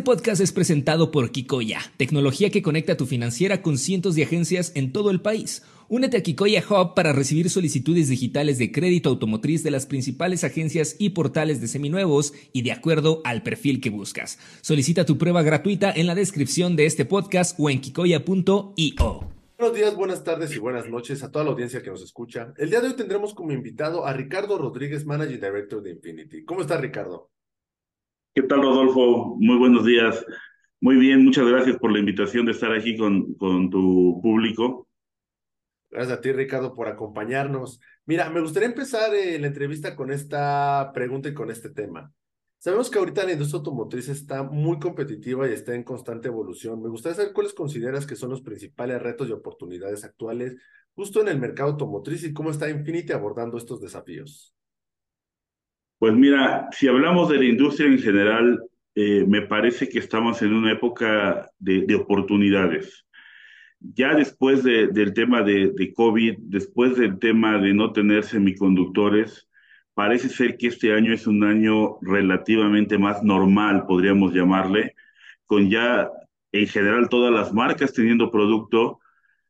Este podcast es presentado por Kikoya, tecnología que conecta tu financiera con cientos de agencias en todo el país. Únete a Kikoya Hub para recibir solicitudes digitales de crédito automotriz de las principales agencias y portales de seminuevos y de acuerdo al perfil que buscas. Solicita tu prueba gratuita en la descripción de este podcast o en kikoya.io. Buenos días, buenas tardes y buenas noches a toda la audiencia que nos escucha. El día de hoy tendremos como invitado a Ricardo Rodríguez, Managing Director de Infinity. ¿Cómo está Ricardo? ¿Qué tal, Rodolfo? Muy buenos días. Muy bien, muchas gracias por la invitación de estar aquí con, con tu público. Gracias a ti, Ricardo, por acompañarnos. Mira, me gustaría empezar eh, la entrevista con esta pregunta y con este tema. Sabemos que ahorita la industria automotriz está muy competitiva y está en constante evolución. Me gustaría saber cuáles consideras que son los principales retos y oportunidades actuales justo en el mercado automotriz y cómo está Infinity abordando estos desafíos. Pues mira, si hablamos de la industria en general, eh, me parece que estamos en una época de, oportunidades. Ya después del tema de, COVID, después del tema de no tener semiconductores, parece ser que este año es un año relativamente más normal, podríamos llamarle, con ya en general todas las marcas teniendo producto,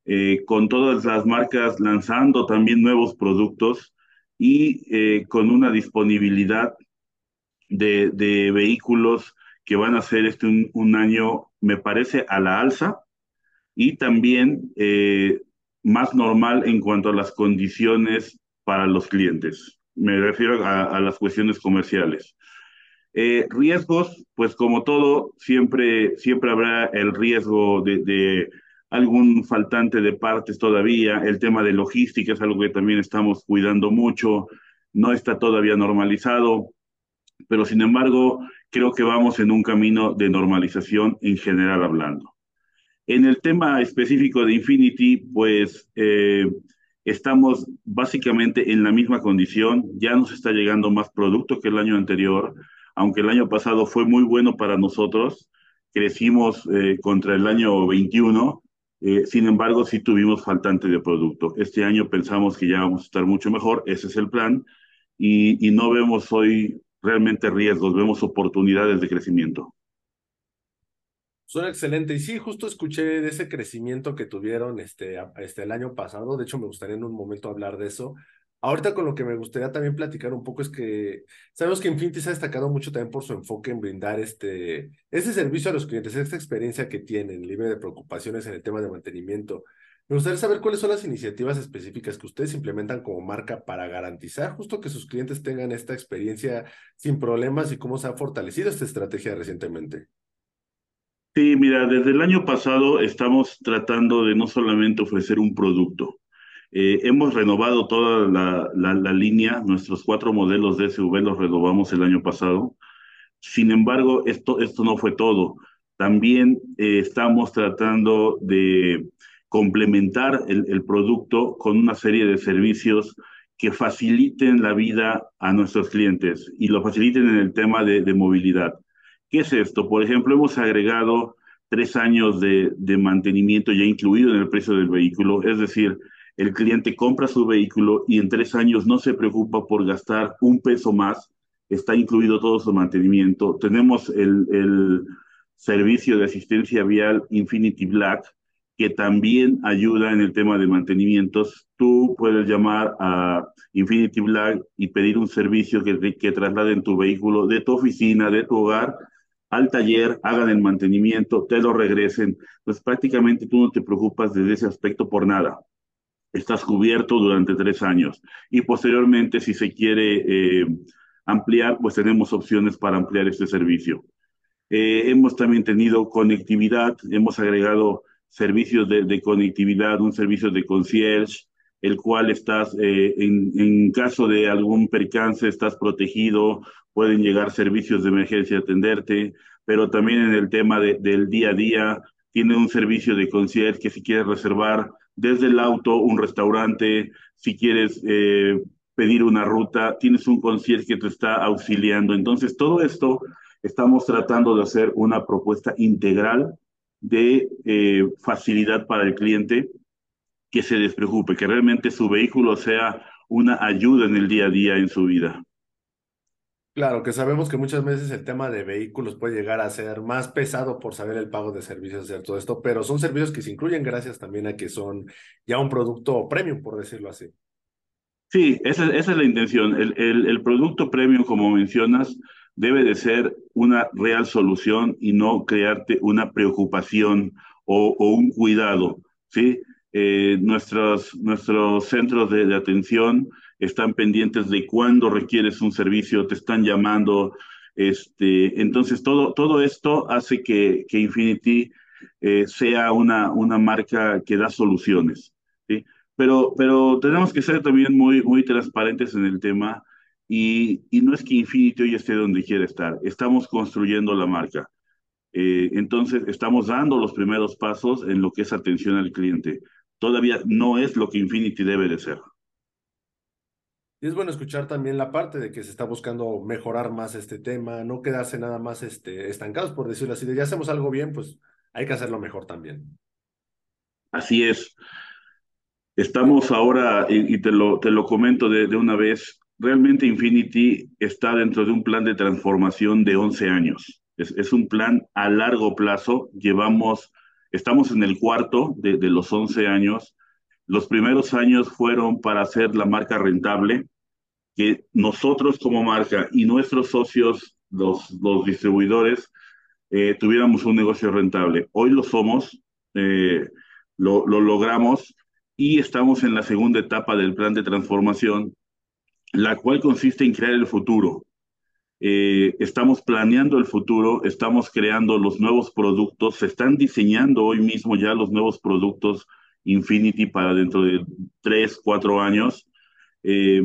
eh, con todas las marcas lanzando también nuevos productos y eh, con una disponibilidad de, de, vehículos que van a ser este un, año, me parece, a la alza y también eh, más normal en cuanto a las condiciones para los clientes. Me refiero a, las cuestiones comerciales. Eh, riesgos, pues como todo, siempre, siempre habrá el riesgo de, de algún faltante de partes todavía, el tema de logística es algo que también estamos cuidando mucho, no está todavía normalizado, pero sin embargo creo que vamos en un camino de normalización en general hablando. En el tema específico de Infinity, pues eh, estamos básicamente en la misma condición, ya nos está llegando más producto que el año anterior, aunque el año pasado fue muy bueno para nosotros, crecimos eh, contra el año 21, eh, sin embargo, sí tuvimos faltante de producto. Este año pensamos que ya vamos a estar mucho mejor, ese es el plan, y, y no vemos hoy realmente riesgos, vemos oportunidades de crecimiento. Suena excelente. Y sí, justo escuché de ese crecimiento que tuvieron este, este, el año pasado. De hecho, me gustaría en un momento hablar de eso. Ahorita con lo que me gustaría también platicar un poco es que sabemos que Infinity se ha destacado mucho también por su enfoque en brindar este, servicio a los clientes, esta experiencia que tienen, libre de preocupaciones en el tema de mantenimiento. Me gustaría saber cuáles son las iniciativas específicas que ustedes implementan como marca para garantizar justo que sus clientes tengan esta experiencia sin problemas y cómo se ha fortalecido esta estrategia recientemente. Sí, mira, desde el año pasado estamos tratando de no solamente ofrecer un producto, eh, hemos renovado toda la, la, línea, nuestros cuatro modelos de SUV los renovamos el año pasado. Sin embargo, esto, esto no fue todo. También eh, estamos tratando de complementar el, el, producto con una serie de servicios que faciliten la vida a nuestros clientes y lo faciliten en el tema de, de movilidad. ¿Qué es esto? Por ejemplo, hemos agregado tres años de, de mantenimiento ya incluido en el precio del vehículo, es decir, el cliente compra su vehículo y en tres años no se preocupa por gastar un peso más, está incluido todo su mantenimiento. Tenemos el, servicio de asistencia vial Infinity Black, que también ayuda en el tema de mantenimientos. Tú puedes llamar a Infinity Black y pedir un servicio que, que trasladen tu vehículo de tu oficina, de tu hogar, al taller, hagan el mantenimiento, te lo regresen. Pues prácticamente tú no te preocupas desde ese aspecto por nada estás cubierto durante tres años. Y posteriormente, si se quiere eh, ampliar, pues tenemos opciones para ampliar este servicio. Eh, hemos también tenido conectividad, hemos agregado servicios de, conectividad, un servicio de concierge, el cual estás, eh, en, en, caso de algún percance, estás protegido, pueden llegar servicios de emergencia a atenderte, pero también en el tema de, del día a día, tiene un servicio de concierge que si quieres reservar desde el auto un restaurante, si quieres eh, pedir una ruta, tienes un concierge que te está auxiliando. Entonces, todo esto estamos tratando de hacer una propuesta integral de eh, facilidad para el cliente que se despreocupe, que realmente su vehículo sea una ayuda en el día a día en su vida. Claro, que sabemos que muchas veces el tema de vehículos puede llegar a ser más pesado por saber el pago de servicios, hacer todo esto, pero son servicios que se incluyen gracias también a que son ya un producto premium, por decirlo así. Sí, esa, esa es la intención. El, el, producto premium, como mencionas, debe de ser una real solución y no crearte una preocupación o, un cuidado, ¿sí? Eh, nuestros, nuestros centros de, atención están pendientes de cuándo requieres un servicio, te están llamando. Este, entonces, todo, todo esto hace que, que Infinity eh, sea una, una marca que da soluciones. ¿sí? Pero, pero tenemos que ser también muy, muy transparentes en el tema y, y no es que Infinity hoy esté donde quiere estar, estamos construyendo la marca. Eh, entonces, estamos dando los primeros pasos en lo que es atención al cliente todavía no es lo que Infinity debe de ser. Y es bueno escuchar también la parte de que se está buscando mejorar más este tema, no quedarse nada más este, estancados, por decirlo así, de ya hacemos algo bien, pues hay que hacerlo mejor también. Así es. Estamos ahora, y, te, lo, te lo comento de, de, una vez, realmente Infinity está dentro de un plan de transformación de 11 años. Es, es un plan a largo plazo. Llevamos Estamos en el cuarto de, de, los 11 años. Los primeros años fueron para hacer la marca rentable, que nosotros como marca y nuestros socios, los, los distribuidores, eh, tuviéramos un negocio rentable. Hoy lo somos, eh, lo, lo logramos y estamos en la segunda etapa del plan de transformación, la cual consiste en crear el futuro, eh, estamos planeando el futuro, estamos creando los nuevos productos, se están diseñando hoy mismo ya los nuevos productos Infinity para dentro de tres, cuatro años. Eh,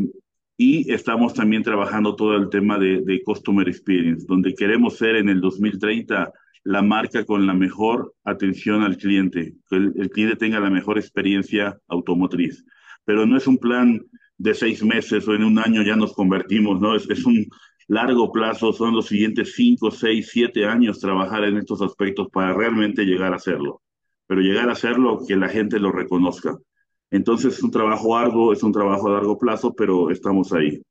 y estamos también trabajando todo el tema de, de, Customer Experience, donde queremos ser en el 2030 la marca con la mejor atención al cliente, que el, el cliente tenga la mejor experiencia automotriz. Pero no es un plan de seis meses o en un año ya nos convertimos, ¿no? Es, es un largo plazo, son los siguientes cinco, seis, siete años trabajar en estos aspectos para realmente llegar a hacerlo. Pero llegar a hacerlo, que la gente lo reconozca. Entonces es un trabajo arduo, es un trabajo a largo plazo, pero estamos ahí.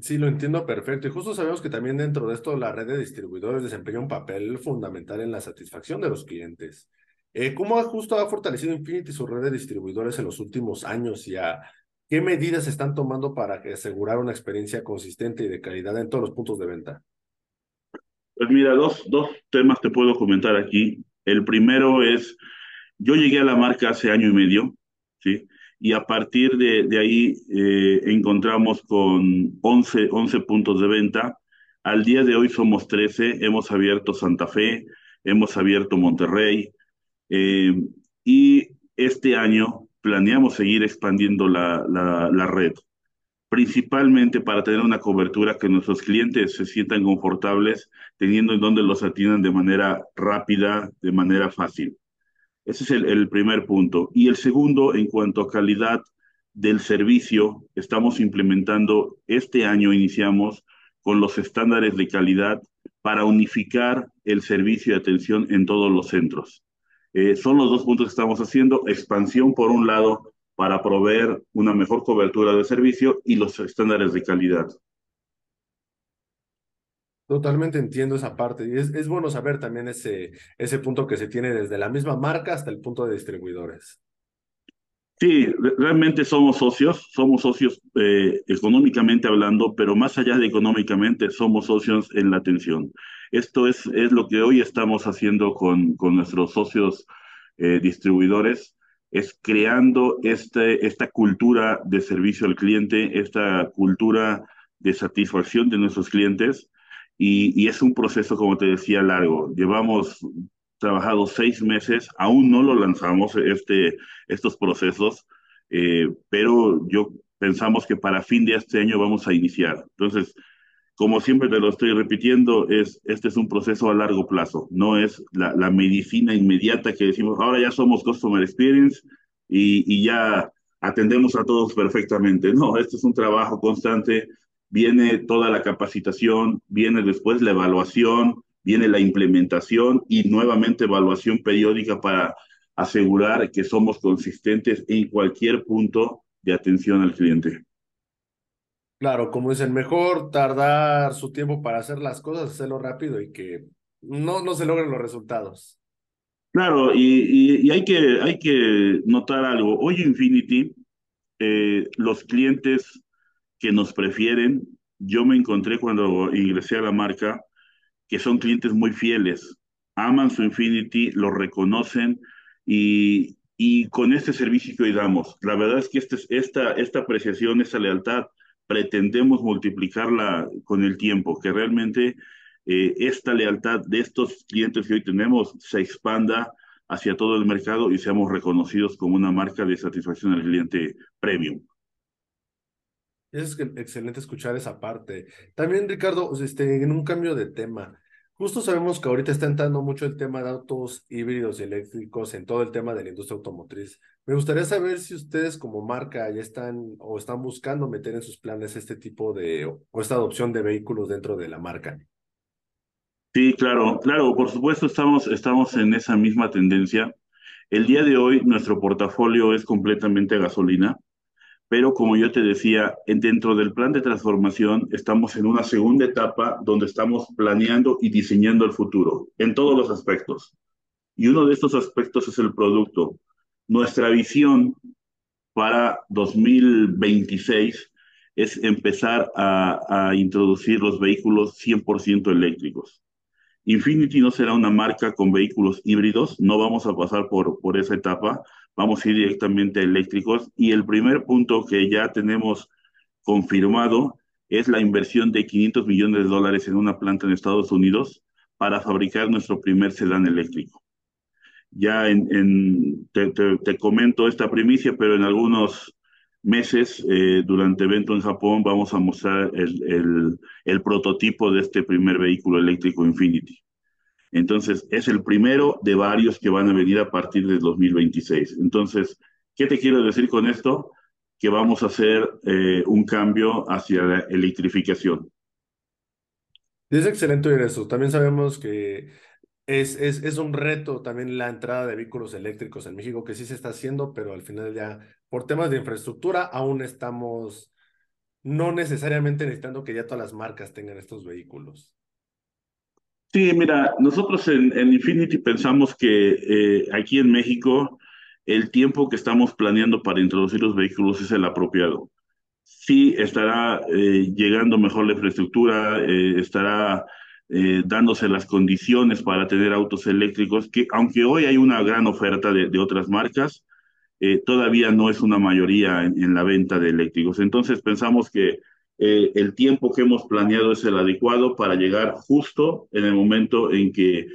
Sí, lo entiendo perfecto. Y justo sabemos que también dentro de esto la red de distribuidores desempeña un papel fundamental en la satisfacción de los clientes. Eh, ¿Cómo justo ha fortalecido Infinity su red de distribuidores en los últimos años y a ¿Qué medidas se están tomando para asegurar una experiencia consistente y de calidad en todos los puntos de venta? Pues mira, dos, dos temas te puedo comentar aquí. El primero es, yo llegué a la marca hace año y medio, ¿sí? Y a partir de, ahí eh, encontramos con 11, 11 puntos de venta. Al día de hoy somos 13, hemos abierto Santa Fe, hemos abierto Monterrey eh, y este año planeamos seguir expandiendo la, la, red, principalmente para tener una cobertura que nuestros clientes se sientan confortables teniendo en donde los atiendan de manera rápida, de manera fácil. Ese es el, primer punto. Y el segundo, en cuanto a calidad del servicio, estamos implementando, este año iniciamos con los estándares de calidad para unificar el servicio de atención en todos los centros. Eh, son los dos puntos que estamos haciendo. Expansión, por un lado, para proveer una mejor cobertura de servicio y los estándares de calidad. Totalmente entiendo esa parte y es, es bueno saber también ese, ese punto que se tiene desde la misma marca hasta el punto de distribuidores. Sí, realmente somos socios, somos socios eh, económicamente hablando, pero más allá de económicamente, somos socios en la atención. Esto es, es lo que hoy estamos haciendo con, con nuestros socios eh, distribuidores, es creando este, esta cultura de servicio al cliente, esta cultura de satisfacción de nuestros clientes, y, y es un proceso, como te decía, largo. Llevamos trabajado seis meses, aún no lo lanzamos este, estos procesos, eh, pero yo pensamos que para fin de este año vamos a iniciar. Entonces, como siempre te lo estoy repitiendo, es, este es un proceso a largo plazo, no es la, medicina inmediata que decimos, ahora ya somos Customer Experience y, y ya atendemos a todos perfectamente. No, este es un trabajo constante, viene toda la capacitación, viene después la evaluación, viene la implementación y nuevamente evaluación periódica para asegurar que somos consistentes en cualquier punto de atención al cliente. Claro, como dicen, mejor tardar su tiempo para hacer las cosas, hacerlo rápido y que no, no se logren los resultados. Claro, y, y, hay, que, hay que notar algo. Hoy Infinity, eh, los clientes que nos prefieren, yo me encontré cuando ingresé a la marca, que son clientes muy fieles, aman su Infinity, lo reconocen y, y con este servicio que hoy damos, la verdad es que este, esta, esta apreciación, esta lealtad, pretendemos multiplicarla con el tiempo, que realmente eh, esta lealtad de estos clientes que hoy tenemos se expanda hacia todo el mercado y seamos reconocidos como una marca de satisfacción al cliente premium. Es excelente escuchar esa parte. También, Ricardo, este, en un cambio de tema, justo sabemos que ahorita está entrando mucho el tema de autos híbridos y eléctricos en todo el tema de la industria automotriz. Me gustaría saber si ustedes como marca ya están o están buscando meter en sus planes este tipo de o esta adopción de vehículos dentro de la marca. Sí, claro, claro, por supuesto estamos, estamos en esa misma tendencia. El día de hoy nuestro portafolio es completamente gasolina pero como yo te decía, dentro del plan de transformación estamos en una segunda etapa donde estamos planeando y diseñando el futuro en todos los aspectos. Y uno de estos aspectos es el producto. Nuestra visión para 2026 es empezar a, a introducir los vehículos 100% eléctricos. Infinity no será una marca con vehículos híbridos, no vamos a pasar por, por esa etapa, vamos a ir directamente a eléctricos. Y el primer punto que ya tenemos confirmado es la inversión de 500 millones de dólares en una planta en Estados Unidos para fabricar nuestro primer sedán eléctrico. Ya en, te, te, comento esta primicia, pero en algunos meses, eh, durante evento en Japón, vamos a mostrar el, el, el prototipo de este primer vehículo eléctrico Infinity. Entonces, es el primero de varios que van a venir a partir del 2026. Entonces, ¿qué te quiero decir con esto? Que vamos a hacer eh, un cambio hacia la electrificación. Es excelente oír eso. También sabemos que es, es, es, un reto también la entrada de vehículos eléctricos en México, que sí se está haciendo, pero al final ya por temas de infraestructura aún estamos no necesariamente necesitando que ya todas las marcas tengan estos vehículos. Sí, mira, nosotros en, Infinity pensamos que eh, aquí en México el tiempo que estamos planeando para introducir los vehículos es el apropiado. Sí estará eh, llegando mejor la infraestructura, eh, estará dándose las condiciones para tener autos eléctricos, que aunque hoy hay una gran oferta de, de otras marcas, todavía no es una mayoría en, en, la venta de eléctricos. Entonces pensamos que eh, el tiempo que hemos planeado es el adecuado para llegar justo en el momento en que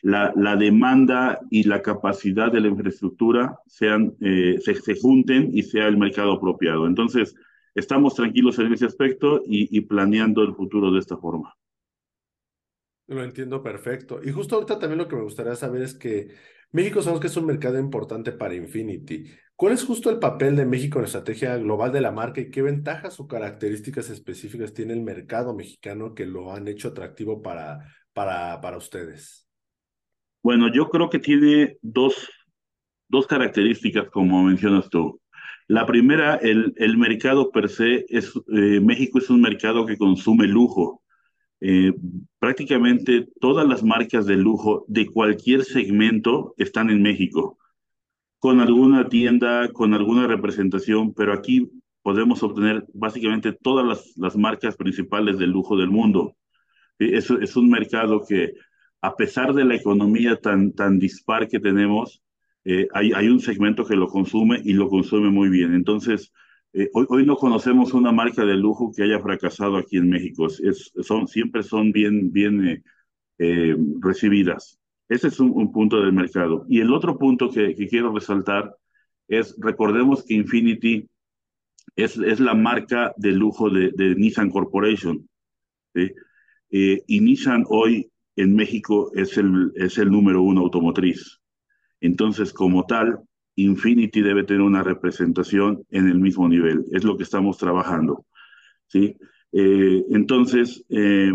la, demanda y la capacidad de la infraestructura sean, eh, se, se, junten y sea el mercado apropiado. Entonces, estamos tranquilos en ese aspecto y, y planeando el futuro de esta forma. Lo entiendo perfecto. Y justo ahorita también lo que me gustaría saber es que México sabemos que es un mercado importante para Infinity. ¿Cuál es justo el papel de México en la estrategia global de la marca y qué ventajas o características específicas tiene el mercado mexicano que lo han hecho atractivo para, para, para ustedes? Bueno, yo creo que tiene dos, dos características, como mencionas tú. La primera, el, el mercado per se, es, eh, México es un mercado que consume lujo. Eh, prácticamente todas las marcas de lujo de cualquier segmento están en México con alguna tienda, con alguna representación, pero aquí podemos obtener básicamente todas las, las marcas principales del lujo del mundo. Es, es, un mercado que, a pesar de la economía tan, tan dispar que tenemos, eh, hay, hay, un segmento que lo consume y lo consume muy bien. Entonces, eh, hoy, hoy, no conocemos una marca de lujo que haya fracasado aquí en México. Es, son, siempre son bien, bien eh, eh recibidas. Ese es un, un, punto del mercado. Y el otro punto que, quiero resaltar es, recordemos que Infinity es, es la marca de lujo de, Nissan Corporation. Eh, y Nissan hoy en México es el, es el número uno automotriz. Entonces, como tal, Infinity debe tener una representación en el mismo nivel. Es lo que estamos trabajando. ¿sí? Eh, entonces, eh,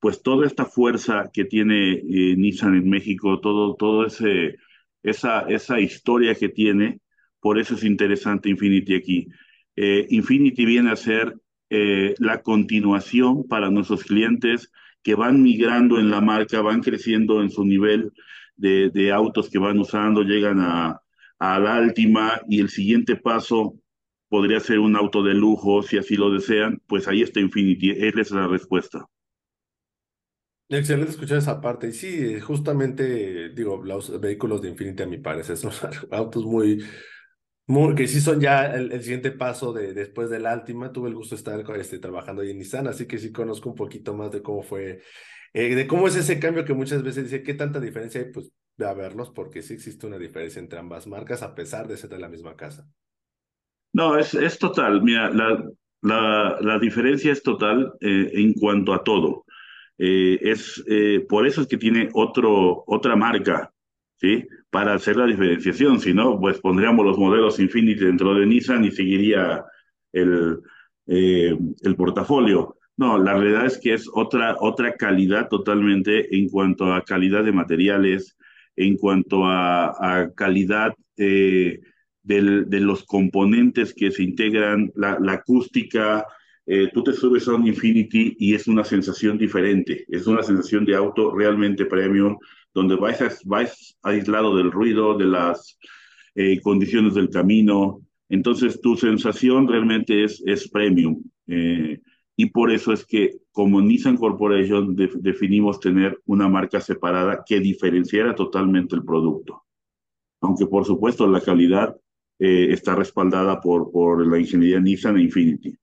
pues toda esta fuerza que tiene eh, Nissan en México, todo, todo ese, esa, esa historia que tiene, por eso es interesante Infinity aquí. Infinity viene a ser la continuación para nuestros clientes que van migrando en la marca, van creciendo en su nivel de, autos que van usando, llegan a, a la Altima y el siguiente paso podría ser un auto de lujo, si así lo desean, pues ahí está Infinity, esa es la respuesta. Excelente escuchar esa parte. Y sí, justamente, digo, los vehículos de Infinity a mi parecer son autos muy, muy que sí son ya el, siguiente paso de después del Altima. Tuve el gusto de estar este, trabajando ahí en Nissan, así que sí conozco un poquito más de cómo fue, eh, de cómo es ese cambio que muchas veces dice, ¿qué tanta diferencia hay? Pues de a verlos, porque sí existe una diferencia entre ambas marcas, a pesar de ser de la misma casa. No, es, es total. Mira, la, la, la diferencia es total eh, en cuanto a todo. Eh, es eh, por eso es que tiene otro, otra marca, ¿sí? Para hacer la diferenciación. Si no, pues pondríamos los modelos Infinity dentro de Nissan y seguiría el, el portafolio. No, la realidad es que es otra, otra calidad totalmente en cuanto a calidad de materiales, en cuanto a, a calidad eh, de los componentes que se integran, la, la acústica. Eh, tú te subes a un Infinity y es una sensación diferente, es una sensación de auto realmente premium, donde vais, vais aislado del ruido, de las eh, condiciones del camino. Entonces tu sensación realmente es, premium. Eh, y por eso es que como Nissan Corporation definimos tener una marca separada que diferenciara totalmente el producto. Aunque por supuesto la calidad eh, está respaldada por, por la ingeniería Nissan e Infinity.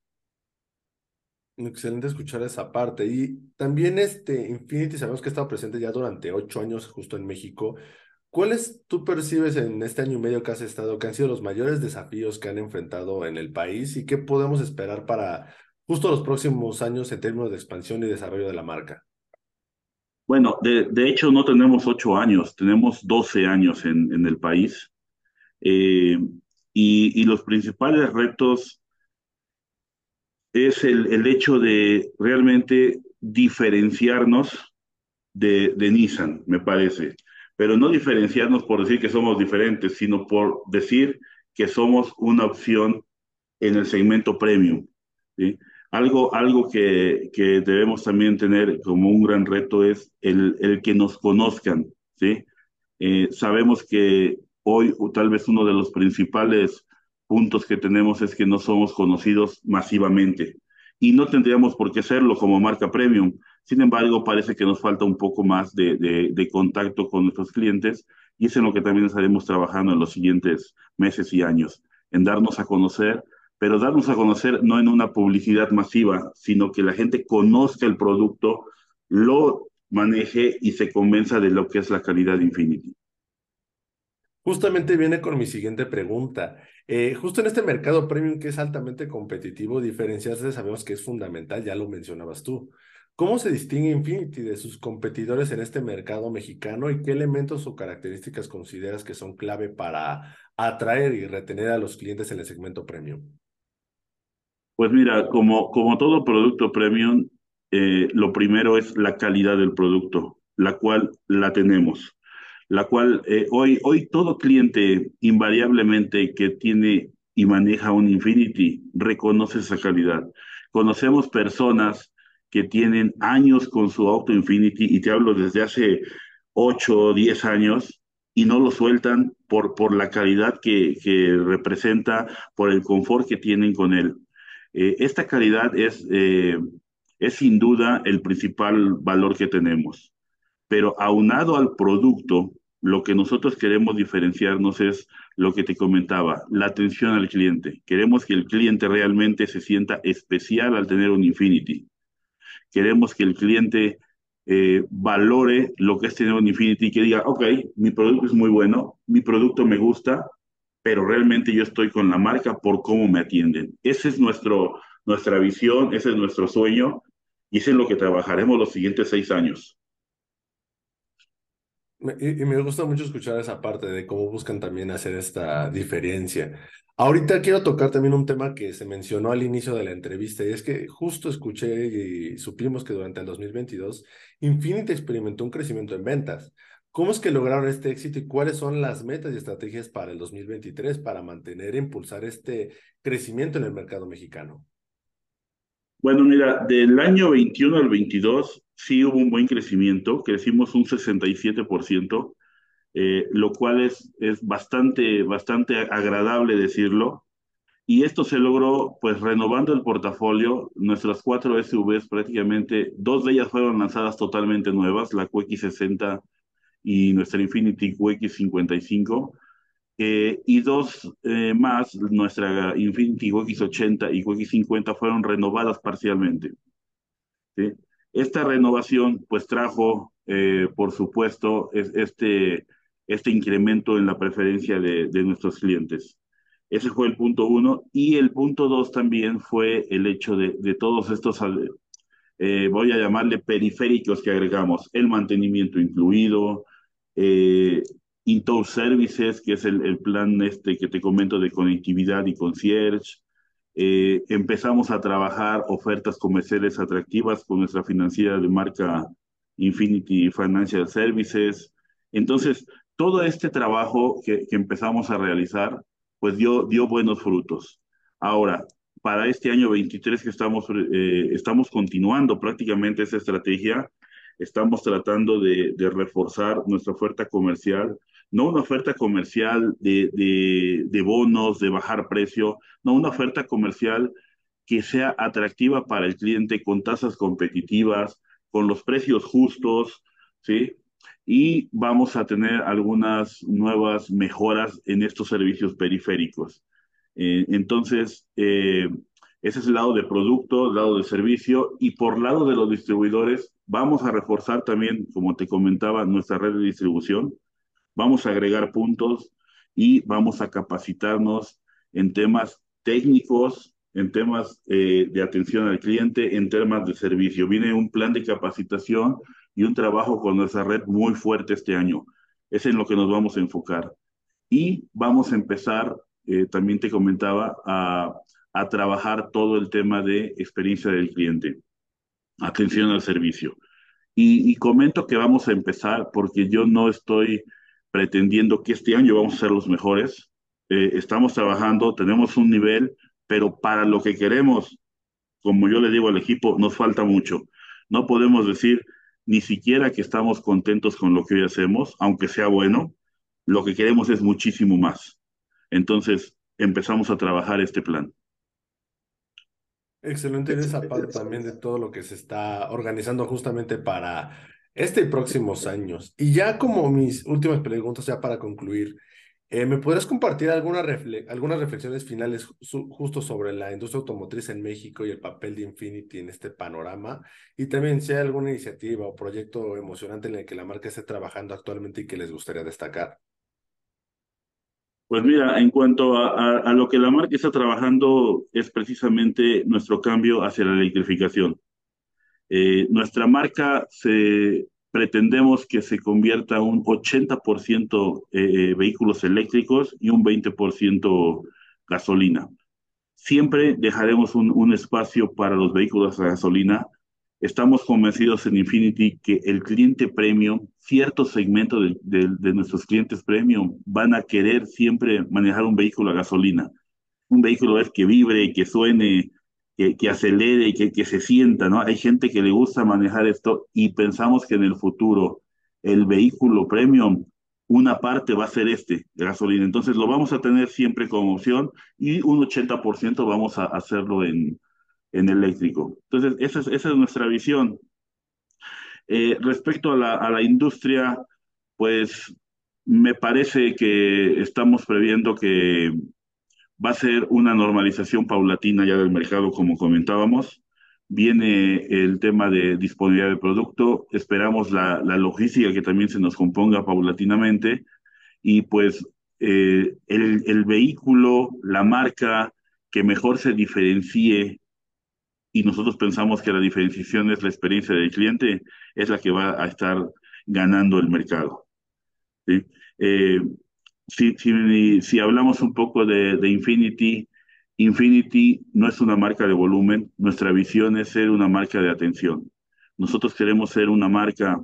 Excelente escuchar esa parte. Y también este Infinity sabemos que ha estado presente ya durante ocho años justo en México. ¿Cuáles tú percibes en este año y medio que has estado, que han sido los mayores desafíos que han enfrentado en el país y qué podemos esperar para justo los próximos años en términos de expansión y desarrollo de la marca? Bueno, de, de hecho no tenemos ocho años, tenemos doce años en, en el país. Eh, y, y, los principales retos es el, el, hecho de realmente diferenciarnos de, de Nissan, me parece. Pero no diferenciarnos por decir que somos diferentes, sino por decir que somos una opción en el segmento premium. ¿sí? Algo, algo que, que, debemos también tener como un gran reto es el, el que nos conozcan, ¿sí? Eh, sabemos que hoy tal vez uno de los principales puntos que tenemos es que no somos conocidos masivamente y no tendríamos por qué serlo como marca premium. Sin embargo, parece que nos falta un poco más de, de, contacto con nuestros clientes y es en lo que también estaremos trabajando en los siguientes meses y años, en darnos a conocer pero darnos a conocer no en una publicidad masiva, sino que la gente conozca el producto, lo maneje y se convenza de lo que es la calidad Infinity. Justamente viene con mi siguiente pregunta. Eh, justo en este mercado premium que es altamente competitivo, diferenciarse sabemos que es fundamental, ya lo mencionabas tú. ¿Cómo se distingue Infinity de sus competidores en este mercado mexicano y qué elementos o características consideras que son clave para atraer y retener a los clientes en el segmento premium? Pues mira, como, como todo producto premium, eh, lo primero es la calidad del producto, la cual la tenemos, la cual eh, hoy, hoy todo cliente invariablemente que tiene y maneja un Infinity reconoce esa calidad. Conocemos personas que tienen años con su auto Infinity y te hablo desde hace 8 o 10 años y no lo sueltan por, por la calidad que, que representa, por el confort que tienen con él. Eh, esta calidad es, eh, es sin duda el principal valor que tenemos, pero aunado al producto, lo que nosotros queremos diferenciarnos es lo que te comentaba, la atención al cliente. Queremos que el cliente realmente se sienta especial al tener un Infinity. Queremos que el cliente eh, valore lo que es tener un Infinity y que diga, ok, mi producto es muy bueno, mi producto me gusta, pero realmente yo estoy con la marca por cómo me atienden. Esa es nuestra visión, ese es nuestro sueño Y es en lo que trabajaremos los siguientes seis años. Y, me gusta mucho escuchar esa parte de cómo buscan también hacer esta diferencia. Ahorita quiero tocar también un tema que se mencionó al inicio de la entrevista y es que justo escuché y supimos que durante el 2022 Infinity experimentó un crecimiento en ventas. ¿Cómo es que lograron este éxito y cuáles son las metas y estrategias para el 2023 para mantener e impulsar este crecimiento en el mercado mexicano? Bueno, mira, del año 21 al 22 sí hubo un buen crecimiento, crecimos un 67%, eh, lo cual es, es bastante, bastante agradable decirlo. Y esto se logró pues renovando el portafolio. Nuestras cuatro SUVs prácticamente, dos de ellas fueron lanzadas totalmente nuevas, la QX60 y nuestra Infiniti QX55. Eh, y dos eh, más, nuestra Infiniti QX80 y QX50 fueron renovadas parcialmente. ¿sí? Esta renovación pues trajo, eh, por supuesto, es, este, este incremento en la preferencia de, nuestros clientes. Ese fue el punto uno. Y el punto dos también fue el hecho de, todos estos, voy a llamarle periféricos que agregamos, el mantenimiento incluido, eh, Intour Services, que es el, el, plan este que te comento de conectividad y concierge. Eh, empezamos a trabajar ofertas comerciales atractivas con nuestra financiera de marca Infinity Financial Services. Entonces, todo este trabajo que, que empezamos a realizar, pues dio, dio buenos frutos. Ahora, para este año 23 que estamos, eh, estamos continuando prácticamente esa estrategia, estamos tratando de, de, reforzar nuestra oferta comercial, no una oferta comercial de, de, bonos, de bajar precio, no una oferta comercial que sea atractiva para el cliente con tasas competitivas, con los precios justos, ¿sí? Y vamos a tener algunas nuevas mejoras en estos servicios periféricos. Eh, entonces, eh, ese es el lado de producto, el lado de servicio, y por lado de los distribuidores, Vamos a reforzar también, como te comentaba, nuestra red de distribución. Vamos a agregar puntos y vamos a capacitarnos en temas técnicos, en temas eh, de atención al cliente, en temas de servicio. Viene un plan de capacitación y un trabajo con nuestra red muy fuerte este año. Es en lo que nos vamos a enfocar. Y vamos a empezar, eh, también te comentaba, a, a trabajar todo el tema de experiencia del cliente atención al servicio. Y, y, comento que vamos a empezar porque yo no estoy pretendiendo que este año vamos a ser los mejores. Eh, estamos trabajando, tenemos un nivel, pero para lo que queremos, como yo le digo al equipo, nos falta mucho. No podemos decir ni siquiera que estamos contentos con lo que hoy hacemos, aunque sea bueno. Lo que queremos es muchísimo más. Entonces, empezamos a trabajar este plan. Excelente en esa parte también de todo lo que se está organizando justamente para este y próximos años. Y ya como mis últimas preguntas, ya para concluir, eh, ¿me podrías compartir alguna refle algunas reflexiones finales justo sobre la industria automotriz en México y el papel de Infinity en este panorama? Y también si hay alguna iniciativa o proyecto emocionante en el que la marca esté trabajando actualmente y que les gustaría destacar. Pues mira, en cuanto a, lo que la marca está trabajando es precisamente nuestro cambio hacia la electrificación. Eh, nuestra marca se, pretendemos que se convierta un 80% eh, vehículos eléctricos y un 20% gasolina. Siempre dejaremos un, espacio para los vehículos a gasolina Estamos convencidos en Infinity que el cliente premium, cierto segmento de, de, de, nuestros clientes premium, van a querer siempre manejar un vehículo a gasolina. Un vehículo es que vibre, que suene, que, acelere, que, que se sienta, ¿no? Hay gente que le gusta manejar esto y pensamos que en el futuro el vehículo premium, una parte va a ser este, de gasolina. Entonces lo vamos a tener siempre como opción y un 80% vamos a hacerlo en, en eléctrico. Entonces, esa es, nuestra visión. Eh, respecto a la industria, pues me parece que estamos previendo que va a ser una normalización paulatina ya del mercado, como comentábamos. Viene el tema de disponibilidad de producto, esperamos la, la logística que también se nos componga paulatinamente y pues eh, el, el vehículo, la marca que mejor se diferencie y nosotros pensamos que la diferenciación es la experiencia del cliente, es la que va a estar ganando el mercado. Eh, si, si, hablamos un poco de, de Infinity, Infinity no es una marca de volumen, nuestra visión es ser una marca de atención. Nosotros queremos ser una marca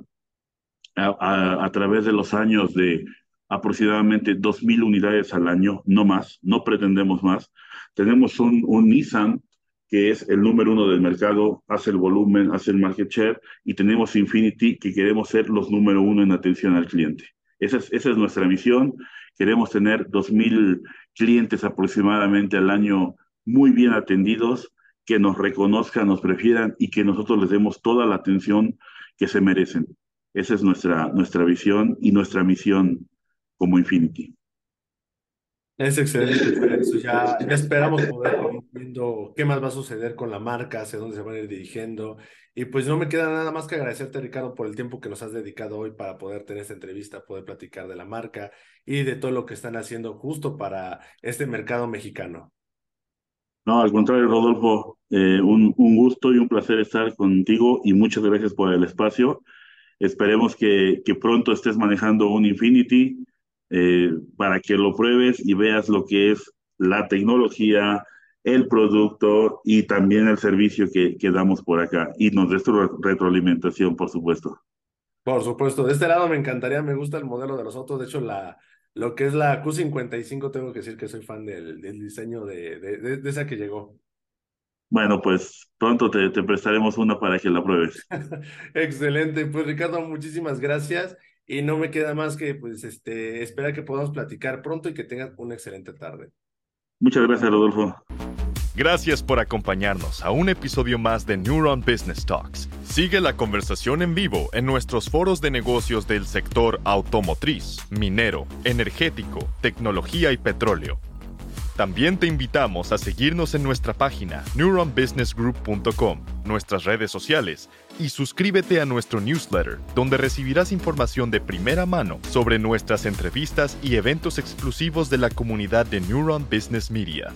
a, través de los años de aproximadamente 2.000 unidades al año, no más, no pretendemos más. Tenemos un, un Nissan que es el número uno del mercado, hace el volumen, hace el market share, y tenemos Infinity, que queremos ser los número uno en atención al cliente. Esa es, esa es nuestra misión. Queremos tener 2.000 clientes aproximadamente al año muy bien atendidos, que nos reconozcan, nos prefieran y que nosotros les demos toda la atención que se merecen. Esa es nuestra, nuestra visión y nuestra misión como Infinity. Es excelente, eso ya, ya esperamos poder ir viendo qué más va a suceder con la marca, hacia dónde se van a ir dirigiendo. Y pues no me queda nada más que agradecerte, Ricardo, por el tiempo que nos has dedicado hoy para poder tener esta entrevista, poder platicar de la marca y de todo lo que están haciendo justo para este mercado mexicano. No, al contrario, Rodolfo, eh, un, gusto y un placer estar contigo y muchas gracias por el espacio. Esperemos que pronto estés manejando un Infinity eh, para que lo pruebes y veas lo que es la tecnología, el producto y también el servicio que, que damos por acá. Y nos tu retroalimentación, por supuesto. Por supuesto, de este lado me encantaría, me gusta el modelo de los otros. De hecho, la, lo que es la Q55, tengo que decir que soy fan del, del diseño de, de, de, esa que llegó. Bueno, pues pronto te, te prestaremos una para que la pruebes. Excelente, pues Ricardo, muchísimas gracias y no me queda más que pues este esperar que podamos platicar pronto y que tengas una excelente tarde. Muchas gracias, Rodolfo. Gracias por acompañarnos a un episodio más de Neuron Business Talks. Sigue la conversación en vivo en nuestros foros de negocios del sector automotriz, minero, energético, tecnología y petróleo. También te invitamos a seguirnos en nuestra página neuronbusinessgroup.com, nuestras redes sociales y suscríbete a nuestro newsletter, donde recibirás información de primera mano sobre nuestras entrevistas y eventos exclusivos de la comunidad de Neuron Business Media.